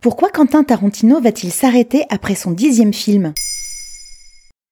Pourquoi Quentin Tarantino va-t-il s'arrêter après son dixième film?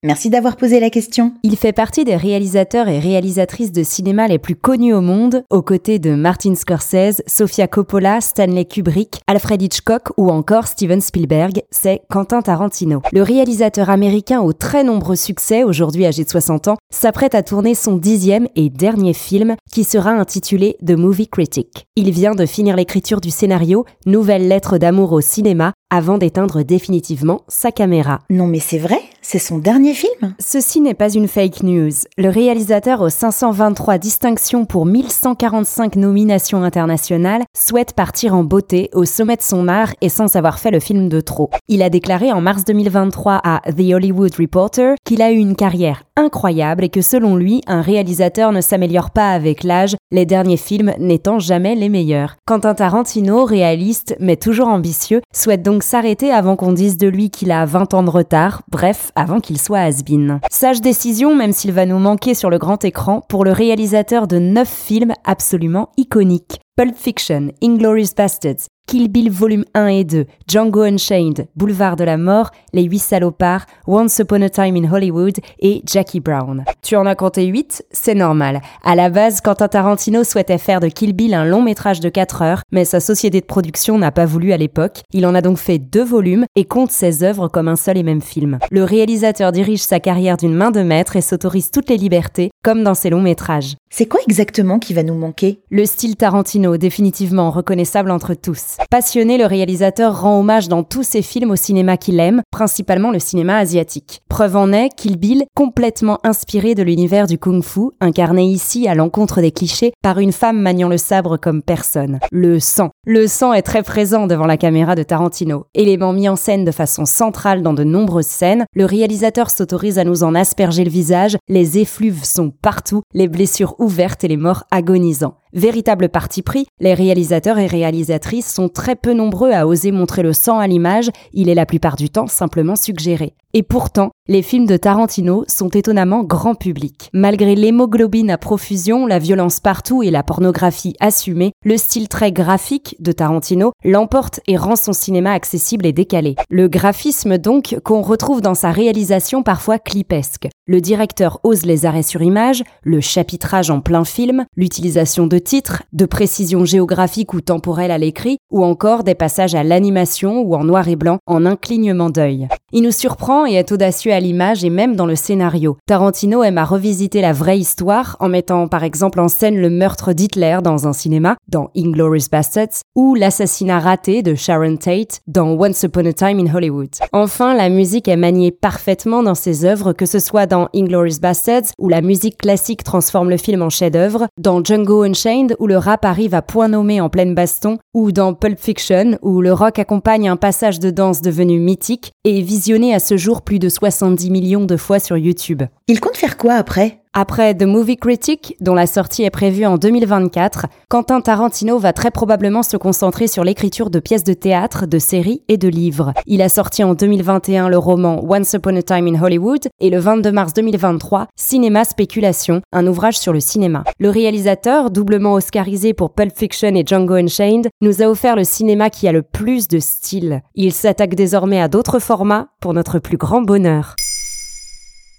Merci d'avoir posé la question. Il fait partie des réalisateurs et réalisatrices de cinéma les plus connus au monde, aux côtés de Martin Scorsese, Sofia Coppola, Stanley Kubrick, Alfred Hitchcock ou encore Steven Spielberg, c'est Quentin Tarantino. Le réalisateur américain aux très nombreux succès, aujourd'hui âgé de 60 ans, s'apprête à tourner son dixième et dernier film qui sera intitulé The Movie Critic. Il vient de finir l'écriture du scénario Nouvelle lettre d'amour au cinéma avant d'éteindre définitivement sa caméra. Non mais c'est vrai, c'est son dernier film? Ceci n'est pas une fake news. Le réalisateur aux 523 distinctions pour 1145 nominations internationales souhaite partir en beauté au sommet de son art et sans avoir fait le film de trop. Il a déclaré en mars 2023 à The Hollywood Reporter qu'il a eu une carrière incroyable et que selon lui, un réalisateur ne s'améliore pas avec l'âge, les derniers films n'étant jamais les meilleurs. Quentin Tarantino, réaliste mais toujours ambitieux, souhaite donc s'arrêter avant qu'on dise de lui qu'il a 20 ans de retard, bref, avant qu'il soit has-been. Sage décision, même s'il va nous manquer sur le grand écran, pour le réalisateur de 9 films absolument iconiques. Pulp Fiction, Inglorious Bastards, Kill Bill Volume 1 et 2, Django Unchained, Boulevard de la Mort, Les Huit Salopards, Once Upon a Time in Hollywood et Jackie Brown. Tu en as compté 8 C'est normal. À la base, Quentin Tarantino souhaitait faire de Kill Bill un long métrage de 4 heures, mais sa société de production n'a pas voulu à l'époque. Il en a donc fait deux volumes et compte ses œuvres comme un seul et même film. Le réalisateur dirige sa carrière d'une main de maître et s'autorise toutes les libertés, comme dans ses longs métrages. C'est quoi exactement qui va nous manquer? Le style Tarantino, définitivement reconnaissable entre tous. Passionné, le réalisateur rend hommage dans tous ses films au cinéma qu'il aime, principalement le cinéma asiatique. Preuve en est, Kill Bill, complètement inspiré de l'univers du kung-fu, incarné ici à l'encontre des clichés par une femme maniant le sabre comme personne. Le sang. Le sang est très présent devant la caméra de Tarantino. Élément mis en scène de façon centrale dans de nombreuses scènes, le réalisateur s'autorise à nous en asperger le visage, les effluves sont partout, les blessures ouvertes et les morts agonisants. Véritable parti pris, les réalisateurs et réalisatrices sont très peu nombreux à oser montrer le sang à l'image, il est la plupart du temps simplement suggéré. Et pourtant, les films de Tarantino sont étonnamment grand public. Malgré l'hémoglobine à profusion, la violence partout et la pornographie assumée, le style très graphique de Tarantino l'emporte et rend son cinéma accessible et décalé. Le graphisme donc qu'on retrouve dans sa réalisation parfois clipesque. Le directeur ose les arrêts sur image, le chapitrage en plein film, l'utilisation de titres, de précision géographique ou temporelle à l'écrit, ou encore des passages à l'animation ou en noir et blanc en un clignement d'œil. Il nous surprend et est audacieux à l'image et même dans le scénario. Tarantino aime à revisiter la vraie histoire en mettant par exemple en scène le meurtre d'Hitler dans un cinéma, dans Inglourious Bastards, ou l'assassinat raté de Sharon Tate dans Once Upon a Time in Hollywood. Enfin, la musique est maniée parfaitement dans ses œuvres, que ce soit dans Inglourious Bastards, où la musique classique transforme le film en chef-d'œuvre, dans Django Unchained, où le rap arrive à point nommé en pleine baston, ou dans Pulp Fiction, où le rock accompagne un passage de danse devenu mythique, et visionné à ce plus de 70 millions de fois sur YouTube. Il compte faire quoi après? Après The Movie Critic, dont la sortie est prévue en 2024, Quentin Tarantino va très probablement se concentrer sur l'écriture de pièces de théâtre, de séries et de livres. Il a sorti en 2021 le roman Once Upon a Time in Hollywood et le 22 mars 2023 Cinéma Spéculation, un ouvrage sur le cinéma. Le réalisateur, doublement oscarisé pour Pulp Fiction et Django Unchained, nous a offert le cinéma qui a le plus de style. Il s'attaque désormais à d'autres formats pour notre plus grand bonheur.